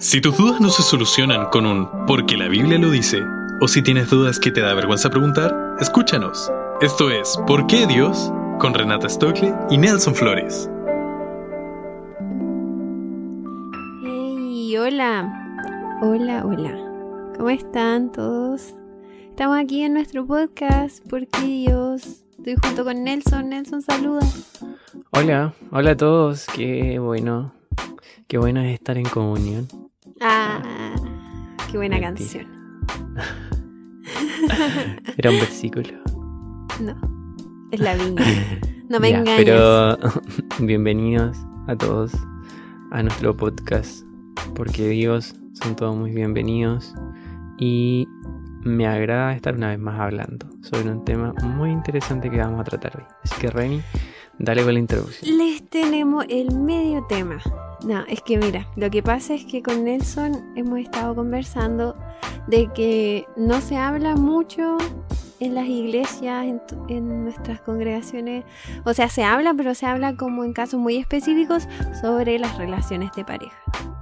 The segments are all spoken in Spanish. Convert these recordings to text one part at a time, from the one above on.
Si tus dudas no se solucionan con un porque la Biblia lo dice, o si tienes dudas que te da vergüenza preguntar, escúchanos. Esto es ¿Por qué Dios? con Renata Stockley y Nelson Flores. Hey, hola. Hola, hola. ¿Cómo están todos? Estamos aquí en nuestro podcast ¿Por qué Dios? Estoy junto con Nelson. Nelson, saluda. Hola, hola a todos. Qué bueno. Qué bueno es estar en comunión. Ah, qué buena Mentira. canción. Era un versículo. No, es la viña. No me Ya, engañes. Pero bienvenidos a todos a nuestro podcast. Porque Dios son todos muy bienvenidos. Y me agrada estar una vez más hablando sobre un tema muy interesante que vamos a tratar hoy. Así que Remy, dale con la introducción. Les tenemos el medio tema. No, es que mira, lo que pasa es que con Nelson hemos estado conversando de que no se habla mucho en las iglesias, en, en nuestras congregaciones. O sea, se habla, pero se habla como en casos muy específicos sobre las relaciones de pareja.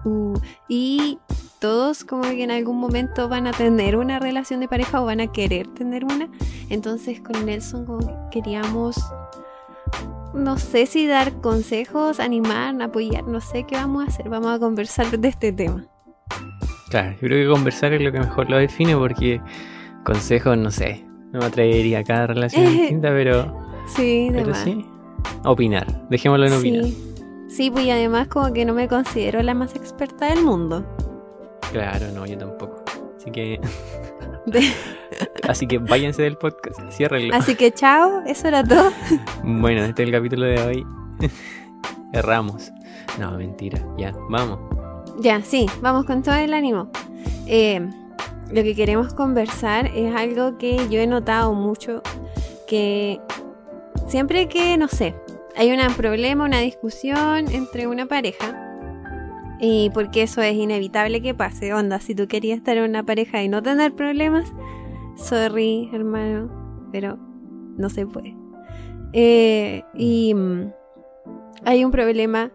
Uh, y todos como que en algún momento van a tener una relación de pareja o van a querer tener una. Entonces con Nelson queríamos no sé si dar consejos, animar, apoyar, no sé qué vamos a hacer. Vamos a conversar de este tema. Claro, yo creo que conversar es lo que mejor lo define porque consejos, no sé, no me atrevería a cada relación Eh, distinta, pero, Sí, pero sí. Opinar, dejémoslo en opinar. Sí. Sí, pues y además como que no me considero la más experta del mundo. Claro, no, yo tampoco. Así que, De- así que váyanse del podcast, ciérrenlo. Así que chao, eso era todo. Bueno, este es el capítulo de hoy. Erramos. No, mentira. Ya, vamos. Ya, sí, vamos con todo el ánimo. Eh, lo que queremos conversar es algo que yo he notado mucho, que siempre que, no sé, hay un problema, una discusión entre una pareja, y porque eso es inevitable que pase, onda, si tú querías estar en una pareja y no tener problemas, sorry, hermano, pero no se puede. Eh, y mm, hay un problema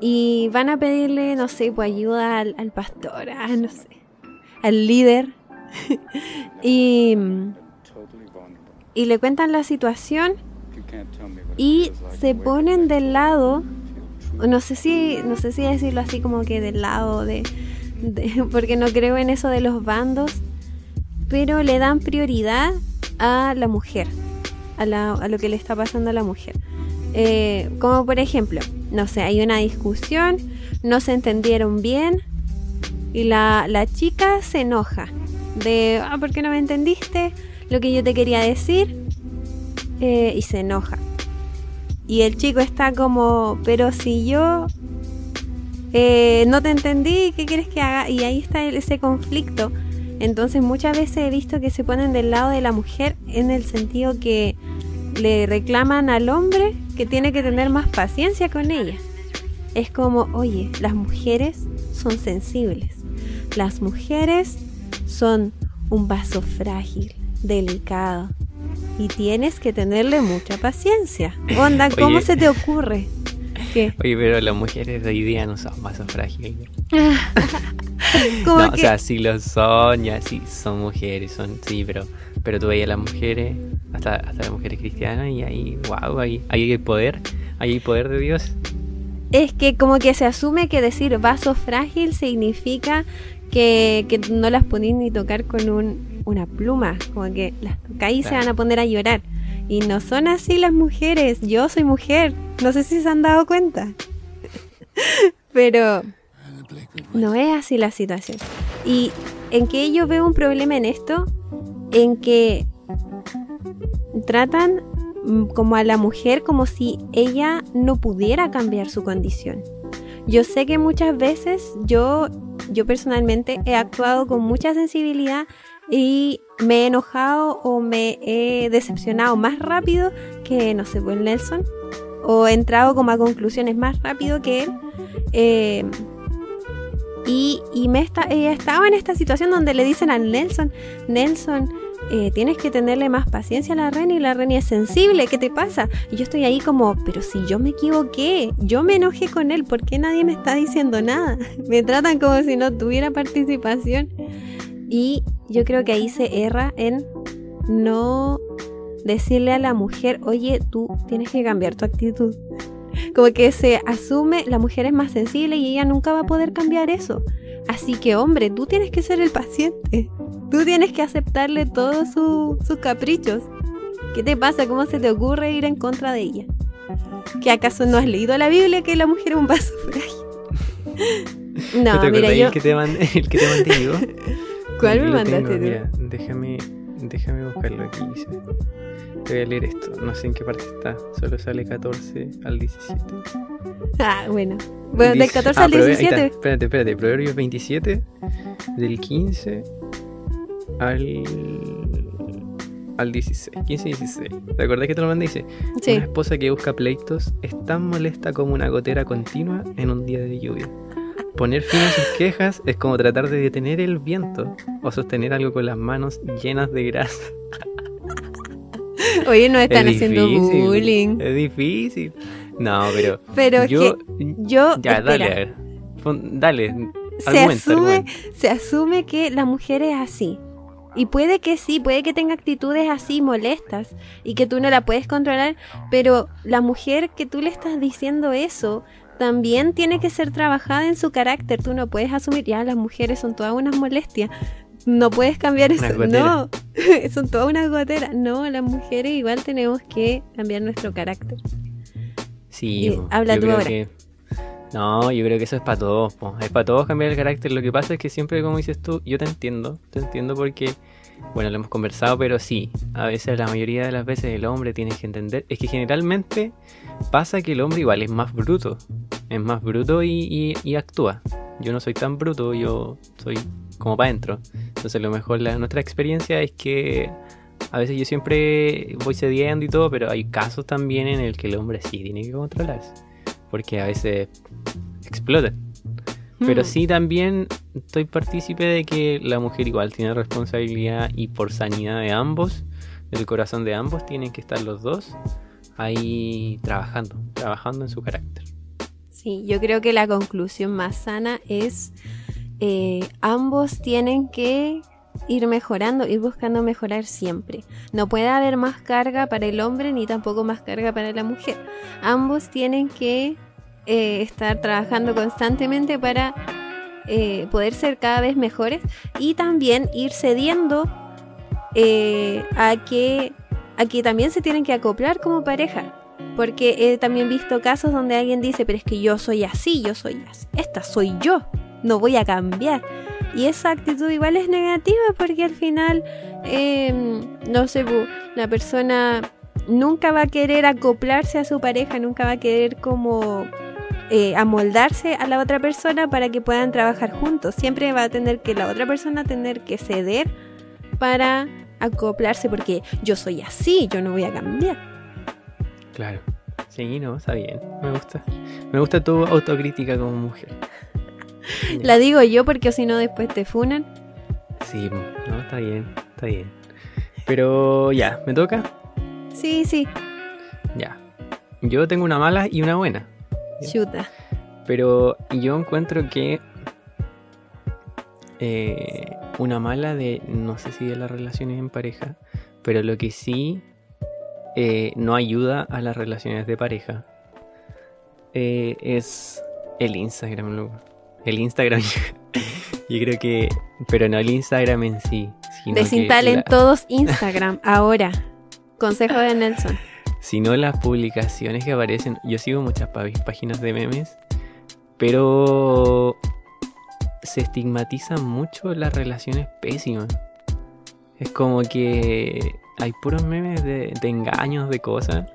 y van a pedirle, no sé, pues ayuda al, pastor, ah, no sé, al líder. y, mm, y le cuentan la situación y se ponen del lado, no sé si, no sé si decirlo así como que del lado de- porque no creo en eso de los bandos, pero le dan prioridad a la mujer, a, la- a lo que le está pasando a la mujer. Eh, como por ejemplo, no sé, hay una discusión, no se entendieron bien y la, chica se enoja de, ah, ¿por qué no me entendiste lo que yo te quería decir? Eh, y se enoja. Y el chico está como, pero si yo eh, no te entendí, ¿qué quieres que haga? Y ahí está ese conflicto. Entonces muchas veces he visto que se ponen del lado de la mujer en el sentido que le reclaman al hombre que tiene que tener más paciencia con ella. Es como, oye, las mujeres son sensibles. Las mujeres son un vaso frágil, delicado. Y tienes que tenerle mucha paciencia. Onda, ¿cómo Oye. se te ocurre? ¿Qué? Oye, pero las mujeres de hoy día no son vasos frágiles. Como No, o sea, sí lo son, ya sí, son mujeres, son, sí, pero, pero tú veías a las mujeres, hasta, hasta las mujeres cristianas, y ahí, wow, ahí, ahí hay poder, ahí hay poder de Dios. Es que como que se asume que decir vaso frágil significa que, que no las podéis ni tocar con un- una pluma, como que las tocáis y se van a poner a llorar. Y no son así las mujeres, yo soy mujer, no sé si se han dado cuenta. Pero no es así la situación. Y en que yo veo un problema en esto, en que tratan mm, como a la mujer como si ella no pudiera cambiar su condición. Yo sé que muchas veces yo, yo personalmente he actuado con mucha sensibilidad y me he enojado o me he decepcionado más rápido que, no sé, pues Nelson. O he entrado como a conclusiones más rápido que él. Eh, y, y me esta- he estado en esta situación donde le dicen a Nelson, Nelson, eh, tienes que tenerle más paciencia a la Reni, la Reni es sensible, ¿qué te pasa? Y yo estoy ahí como, pero si yo me equivoqué, yo me enojé con él, ¿por qué nadie me está diciendo nada? me tratan como si no tuviera participación. Y yo creo que ahí se erra en no decirle a la mujer, oye, tú tienes que cambiar tu actitud. Como que se asume, la mujer es más sensible y ella nunca va a poder cambiar eso. Así que hombre, tú tienes que ser el paciente. Tú tienes que aceptarle todos sus caprichos. ¿Qué te pasa? ¿Cómo se te ocurre ir en contra de ella? ¿Que acaso no has leído la Biblia que la mujer es un vaso frágil? no, mira, yo... el que te mandé, el que te mandé yo? ¿Cuál me mandaste tú? déjame, déjame buscarlo aquí. Voy a leer esto. No sé en qué parte está. Solo sale 14 al 17. Ah, bueno. Bueno, del 14 al 17. Ah, espérate, espérate. Proverbios 27, del 15 al. al 16. 15 y 16. ¿Te acordás que te lo mandé? Dice: sí. Una esposa que busca pleitos es tan molesta como una gotera continua en un día de lluvia. Poner fin a sus quejas es como tratar de detener el viento o sostener algo con las manos llenas de grasa. Oye, no están haciendo bullying. Es difícil. No, pero. Pero yo. yo ya, dale, Dale. Se asume, se asume que la mujer es así. Y puede que sí, puede que tenga actitudes así molestas y que tú no la puedes controlar, pero la mujer que tú le estás diciendo eso también tiene que ser trabajada en su carácter. Tú no puedes asumir, ya las mujeres son todas unas molestias. No puedes cambiar eso. No, son todas unas goteras. No, las mujeres igual tenemos que cambiar nuestro carácter. Sí, habla tú ahora. No, yo creo que eso es para todos. Es para todos cambiar el carácter. Lo que pasa es que siempre, como dices tú, yo te entiendo. Te entiendo porque, bueno, lo hemos conversado, pero sí, a veces, la mayoría de las veces, el hombre tiene que entender. Es que generalmente pasa que el hombre igual es más bruto. Es más bruto y, actúa. Yo no soy tan bruto, yo soy como para adentro. Entonces, lo mejor, la, nuestra experiencia es que a veces yo siempre voy cediendo y todo, pero hay casos también en el que el hombre sí tiene que controlarse. Porque a veces explota. Pero hmm. sí también estoy partícipe de que la mujer igual tiene responsabilidad y por sanidad de ambos, del corazón de ambos, tienen que estar los dos ahí trabajando, trabajando en su carácter. Sí, yo creo que la conclusión más sana es eh, ambos tienen que ir mejorando, ir buscando mejorar siempre. No puede haber más carga para el hombre ni tampoco más carga para la mujer. Ambos tienen que eh, estar trabajando constantemente para eh, poder ser cada vez mejores y también ir cediendo a, que, a que también se tienen que acoplar como pareja. Porque he también visto casos donde alguien dice, pero es que yo soy así, yo soy así, esta soy yo, no voy a cambiar. Y esa actitud igual es negativa porque al final, em, no sé, la persona nunca va a querer acoplarse a su pareja, nunca va a querer como eh, amoldarse a la otra persona para que puedan trabajar juntos. Siempre va a tener que la otra persona tener que ceder para acoplarse porque yo soy así, yo no voy a cambiar. Claro. Sí, no, está bien. Me gusta. Me gusta tu autocrítica como mujer. La digo yo porque si no después te funan. Sí, no, está bien, está bien. Pero ya, ¿me toca? Sí, sí. Ya. Yo tengo una mala y una buena. Chuta. Pero yo encuentro que eh, una mala de, no sé si de las relaciones en pareja, pero lo que sí eh, no ayuda a las relaciones de pareja eh, es el Instagram, loco el Instagram. Yo creo que. Pero no el Instagram en sí. Desinstalen todos Instagram ahora. Consejo de Nelson. Sino las publicaciones que aparecen. Yo sigo muchas páginas de memes. Pero. Se estigmatizan mucho las relaciones pésimas. Es como que hay puros memes de, de engaños, de cosas.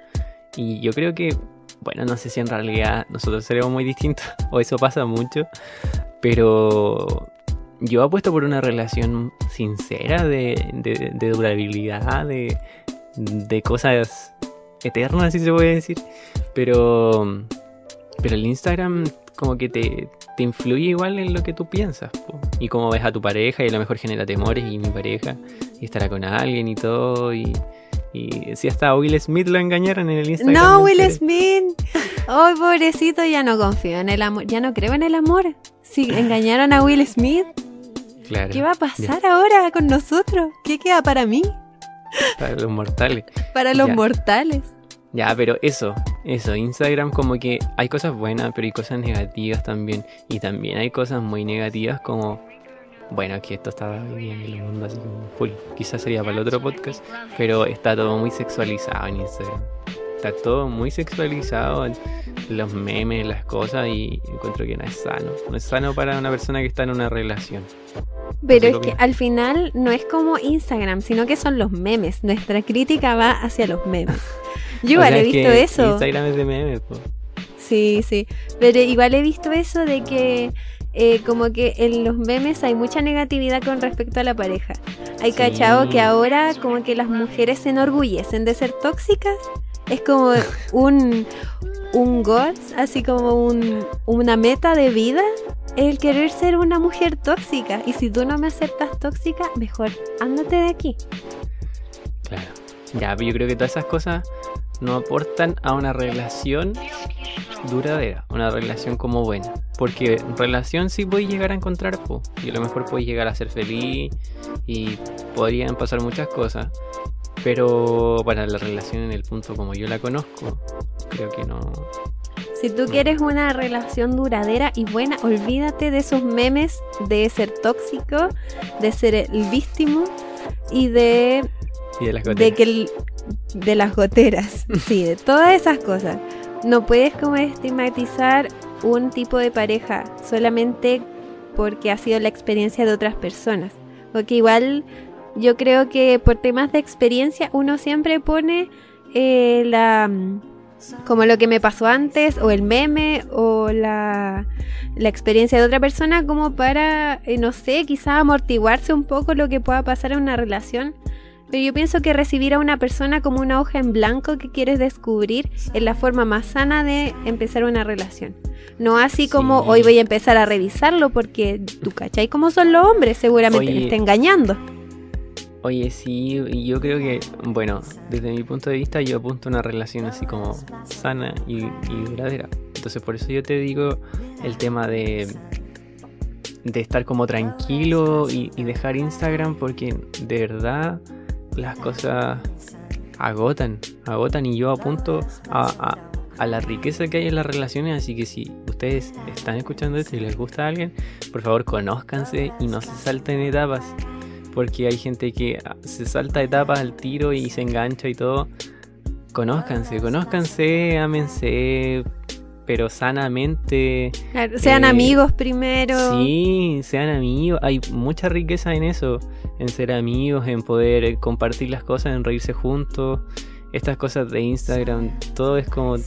Y yo creo que bueno, no sé si en realidad nosotros seremos muy distintos o eso pasa mucho, pero yo apuesto por una relación sincera de, durabilidad, de, de cosas eternas, si se puede decir, pero, pero el Instagram como que te, te influye igual en lo que tú piensas. Y cómo ves a tu pareja y a lo mejor genera temores y mi pareja y estará con alguien y todo. Y, y si hasta a Will Smith lo engañaron en el Instagram. No, Will enteré. Smith. Ay, pobrecito, ya no confío en el amor. Ya no creo en el amor. Si engañaron a Will Smith, Claro. ¿qué va a pasar ahora con nosotros? ¿Qué queda para mí? Para los mortales. Para los Ya. mortales. Ya, pero eso, eso, Instagram como que hay cosas buenas, pero hay cosas negativas también. Y también hay cosas muy negativas como, bueno, que esto está bien en el mundo así como full. Quizás sería para el otro podcast, pero está todo muy sexualizado en Instagram. Está todo muy sexualizado, los memes, las cosas, y encuentro que no es sano. No es sano para una persona que está en una relación. Pero es que al final no es como Instagram, sino que son los memes. Nuestra crítica va hacia los memes. Yo O igual sea, he visto eso. Instagram es de memes, po. Sí, sí. Pero igual he visto eso de que eh, como que en los memes hay mucha negatividad con respecto a la pareja. Hay Sí. cachado que ahora como que las mujeres se enorgullecen de ser tóxicas. Es como un, un goal, así como un, una meta de vida. El querer ser una mujer tóxica. Y si tú no me aceptas tóxica, mejor ándate de aquí. Claro. Ya, pero yo creo que todas esas cosas no aportan a una relación duradera, una relación como buena. Porque relación sí podéis llegar a encontrar, po, y a lo mejor podéis llegar a ser feliz y podrían pasar muchas cosas. Pero para la relación en el punto como yo la conozco, creo que no. Si tú quieres una relación duradera y buena, olvídate de esos memes de ser tóxico, de ser el víctima y de, Y de las de que el- de las goteras. Sí, de todas esas cosas. No puedes como estigmatizar un tipo de pareja solamente porque ha sido la experiencia de otras personas. Porque igual yo creo que por temas de experiencia uno siempre pone eh, la mm, como lo que me pasó antes o el meme o la, la experiencia de otra persona como para, eh, no sé, quizá amortiguarse un poco lo que pueda pasar en una relación. Pero yo pienso que recibir a una persona como una hoja en blanco que quieres descubrir es la forma más sana de empezar una relación. No así como Sí. hoy voy a empezar a revisarlo porque tú cachai cómo son los hombres, seguramente Oye. me está engañando. Oye, sí, y yo creo que, bueno, desde mi punto de vista yo apunto a una relación así como sana y, y duradera. Entonces por eso yo te digo el tema de, de estar como tranquilo y, y dejar Instagram porque de verdad las cosas agotan, agotan y yo apunto a, a- a la riqueza que hay en las relaciones, así que si ustedes están escuchando esto y les gusta a alguien, por favor conózcanse y no se salten etapas porque hay gente que ah, se salta etapas al tiro y se engancha y todo. Conózcanse, conózcanse, ámense, pero sanamente. Sean Eh, amigos primero. Sí, sean amigos. Hay mucha riqueza en eso, en ser amigos, en poder eh, compartir las cosas, en reírse juntos. Estas cosas de Instagram, todo es como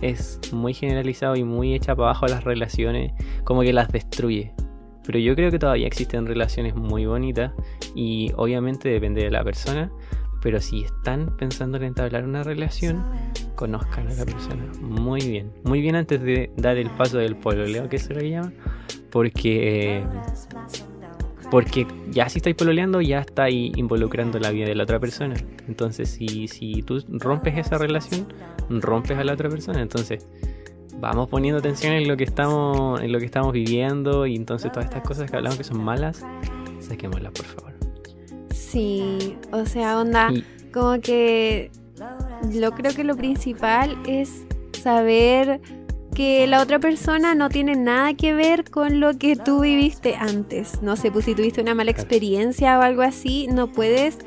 es muy generalizado y muy hecha para abajo las relaciones, como que las destruye. Pero yo creo que todavía existen relaciones muy bonitas y obviamente depende de la persona. Pero si están pensando en entablar una relación, conozcan a la persona muy bien. Muy bien antes de dar el paso del pololeo, que se lo llama. Porque, porque ya si estáis pololeando, ya estáis involucrando la vida de la otra persona. Entonces, si, si tú rompes esa relación, rompes a la otra persona. Entonces, vamos poniendo atención en lo que estamos, en lo que estamos viviendo. Y entonces todas estas cosas que hablamos que son malas, saquémoslas, por favor. Sí, o sea, onda, como que yo creo que lo principal es saber que la otra persona no tiene nada que ver con lo que tú viviste antes. No sé, pues si tuviste una mala experiencia o algo así, no puedes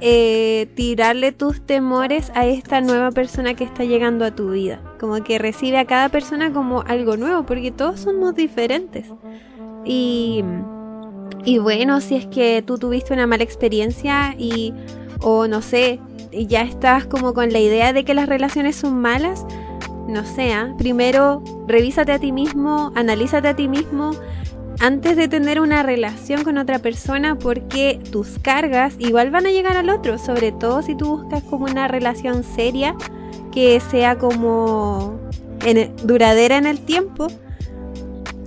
eh, tirarle tus temores a esta nueva persona que está llegando a tu vida. Como que recibe a cada persona como algo nuevo, porque todos somos diferentes. Y, y bueno, si es que tú tuviste una mala experiencia y, o no sé, ya estás como con la idea de que las relaciones son malas, no sé, ¿ah? primero revísate a ti mismo, analízate a ti mismo antes de tener una relación con otra persona porque tus cargas igual van a llegar al otro, sobre todo si tú buscas como una relación seria que sea como duradera en el tiempo.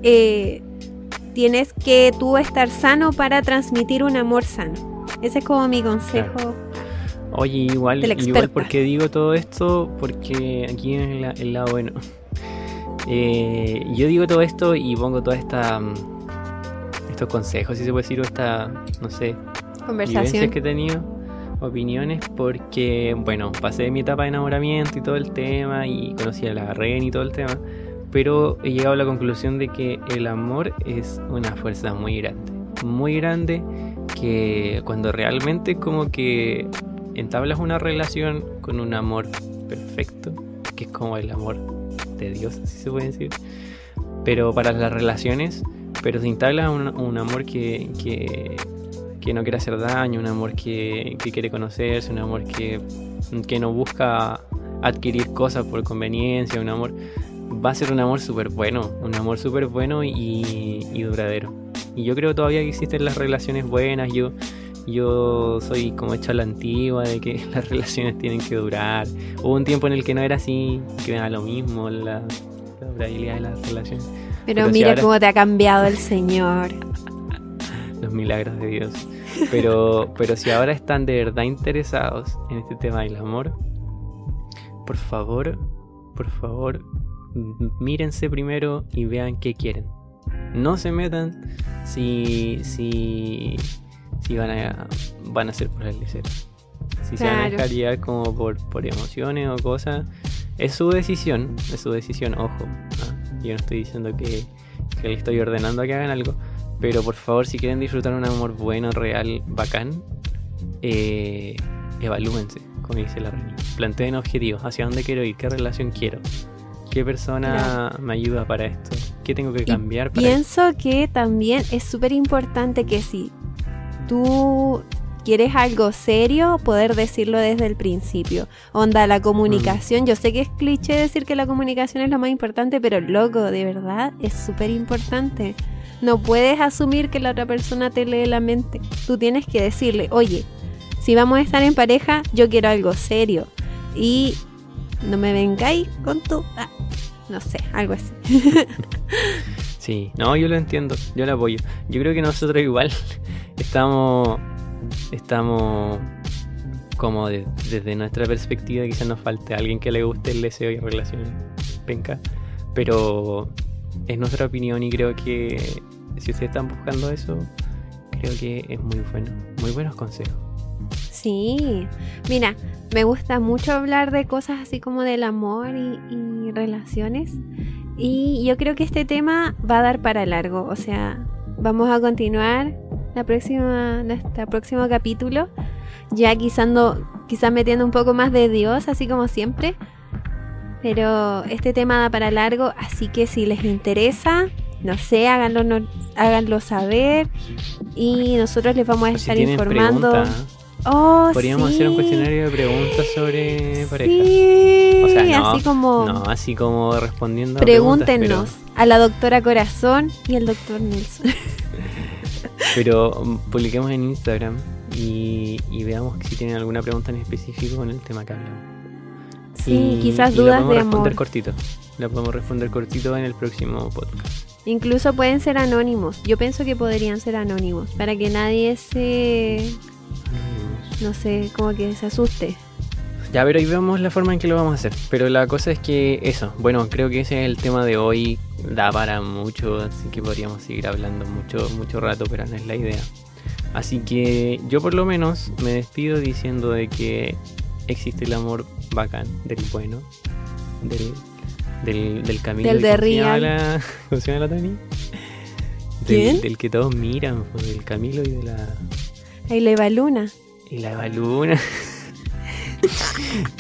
eh, tienes que tú estar sano para transmitir un amor sano. Ese es como mi consejo. Oye, igual, igual porque digo todo esto, porque aquí es la- el lado bueno. Eh, yo digo todo esto y pongo toda esta mm, estos consejos, si se puede decir, o esta, no sé, Conversación. que he tenido, opiniones, porque, bueno, pasé mi etapa de enamoramiento y todo el tema, y conocí a la reina y todo el tema, pero he llegado a la conclusión de que el amor es una fuerza muy grande, muy grande, que cuando realmente como que entablas una relación con un amor perfecto, que es como el amor de Dios, si se puede decir, pero para las relaciones, pero se instala un, amor que, que, que no quiere hacer daño, un amor que, que quiere conocerse, un amor que, que no busca adquirir cosas por conveniencia, un amor va a ser un amor súper bueno, un amor súper bueno y, y duradero. Y yo creo todavía que existen las relaciones buenas, yo, yo soy como hecha a la antigua de que las relaciones tienen que durar. Hubo un tiempo en el que no era así, que era lo mismo la, la durabilidad de las relaciones, Pero, pero si mira ahora- cómo te ha cambiado el Señor. los milagros de Dios. Pero, pero si ahora están de verdad interesados en este tema del amor, por favor, por favor, mírense primero y vean qué quieren. No se metan si, si, si van, a, van a ser por el deseo. Si se van a dejar llevar como por, por emociones o cosas, es su decisión, es su decisión, ojo. ¿ah? Yo no estoy diciendo que, que le estoy ordenando a que hagan algo, pero por favor, si quieren disfrutar un amor bueno, real, bacán, eh, evalúense, como dice la reina. Planteen objetivos, hacia dónde quiero ir, qué relación quiero, qué persona me ayuda para esto, qué tengo que Y cambiar para Pienso que también es súper importante que si tú quieres algo serio, poder decirlo desde el principio. Onda, la comunicación, yo sé que es cliché decir que la comunicación es lo más importante, pero loco, de verdad, es súper importante. No puedes asumir que la otra persona te lee la mente. Tú tienes que decirle, oye, si vamos a estar en pareja, yo quiero algo serio. Y no me vengáis con tu... ah, no sé, algo así. Sí, no, yo lo entiendo, yo lo apoyo. Yo creo que nosotros igual estamos, estamos como de- desde nuestra perspectiva, quizás nos falte alguien que le guste el deseo y relaciones penca, pero es nuestra opinión y creo que si ustedes están buscando eso, creo que es muy bueno, muy buenos consejos. Sí, mira, me gusta mucho hablar de cosas así como del amor y, y relaciones. Y yo creo que este tema va a dar para largo. O sea, vamos a continuar la próxima, nuestro próximo capítulo. Ya quizás no- quizás metiendo un poco más de Dios, así como siempre. Pero este tema da para largo, así que si les interesa, no sé, háganlo, no- háganlo saber. Y nosotros les vamos a si estar informando. Oh, podríamos sí. hacer un cuestionario de preguntas sobre pareja. Sí, O sea, no, así como No, así como respondiendo a preguntas, pero- pregúntenos a la doctora Corazón y al doctor Nelson. Pero mm, publiquemos en Instagram y, y veamos si tienen alguna pregunta en específico con el tema que hablamos. Sí, Y- quizás y la dudas podemos de responder amor. cortito. La podemos responder cortito en el próximo podcast. Incluso pueden ser anónimos. Yo pienso que podrían ser anónimos para que nadie se, no sé, como que se asuste. Ya, pero ahí vemos la forma en que lo vamos a hacer. Pero la cosa es que eso, bueno, creo que ese es el tema de hoy. Da para mucho, así que podríamos seguir hablando mucho, mucho rato, pero no es la idea. Así que yo por lo menos me despido diciendo de que existe el amor bacán, del bueno, del, del, del camino. Del de ¿cómo se llama real. la- ¿Cómo se llama la. Del, del que todos miran, pues, del Camilo y de la... Ahí le va Luna. Y la Eva Luna.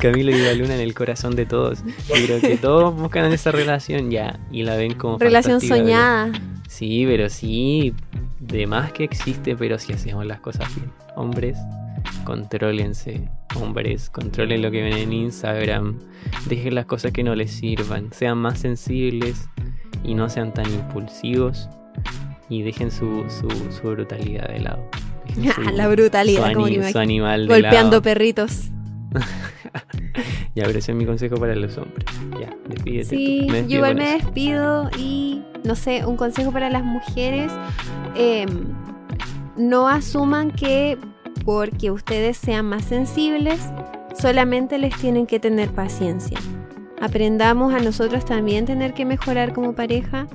Camilo y Eva Luna en el corazón de todos. Yo creo que todos buscan esa relación ya y la ven como Relación soñada. Sí, pero sí, de más que existe, pero si hacemos las cosas bien. Hombres, contrólense. Hombres, controlen lo que ven en Instagram. Dejen las cosas que no les sirvan. Sean más sensibles y no sean tan impulsivos. Y dejen su, su, su brutalidad de lado. Su- la brutalidad, su, como ani- me su imagino. animal de Golpeando perritos. Ya, pero ese es mi consejo para los hombres. Ya, despídete. Sí, tú. Yo igual me eso. despido y no sé, un consejo para las mujeres. eh, no asuman que porque ustedes sean más sensibles, solamente les tienen que tener paciencia. Aprendamos a nosotros también tener que mejorar como pareja.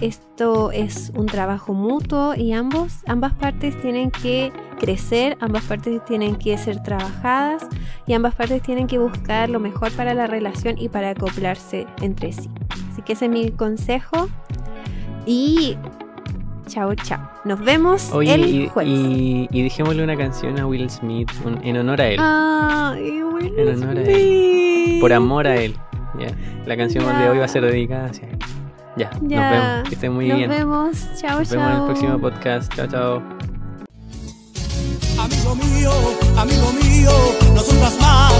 Esto es un trabajo mutuo y ambos, ambas partes tienen que crecer, ambas partes tienen que ser trabajadas y ambas partes tienen que buscar lo mejor para la relación y para acoplarse entre sí. Así que ese es mi consejo. Y chao, chao. Nos vemos Oye, el y, jueves. y, y dejémosle una canción a Will Smith un- en honor a él. Ay, Will En honor a Smith. Por amor a él. Ya. La canción Ya. de hoy va a ser dedicada hacia él. Ya, nos vemos. Que estén muy Nos bien. vemos. Chao, Nos chao. vemos en el próximo podcast. Chao, chao. Amigo mío, amigo mío, no sufras más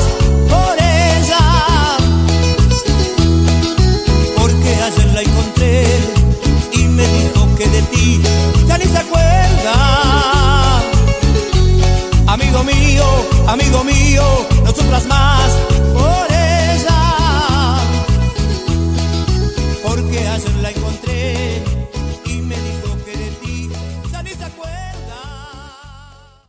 por ella. Porque ayer la encontré y me dijo que de ti ya ni se acuerda. Amigo mío, amigo mío, no sufras más por ella. Porque ayer la encontré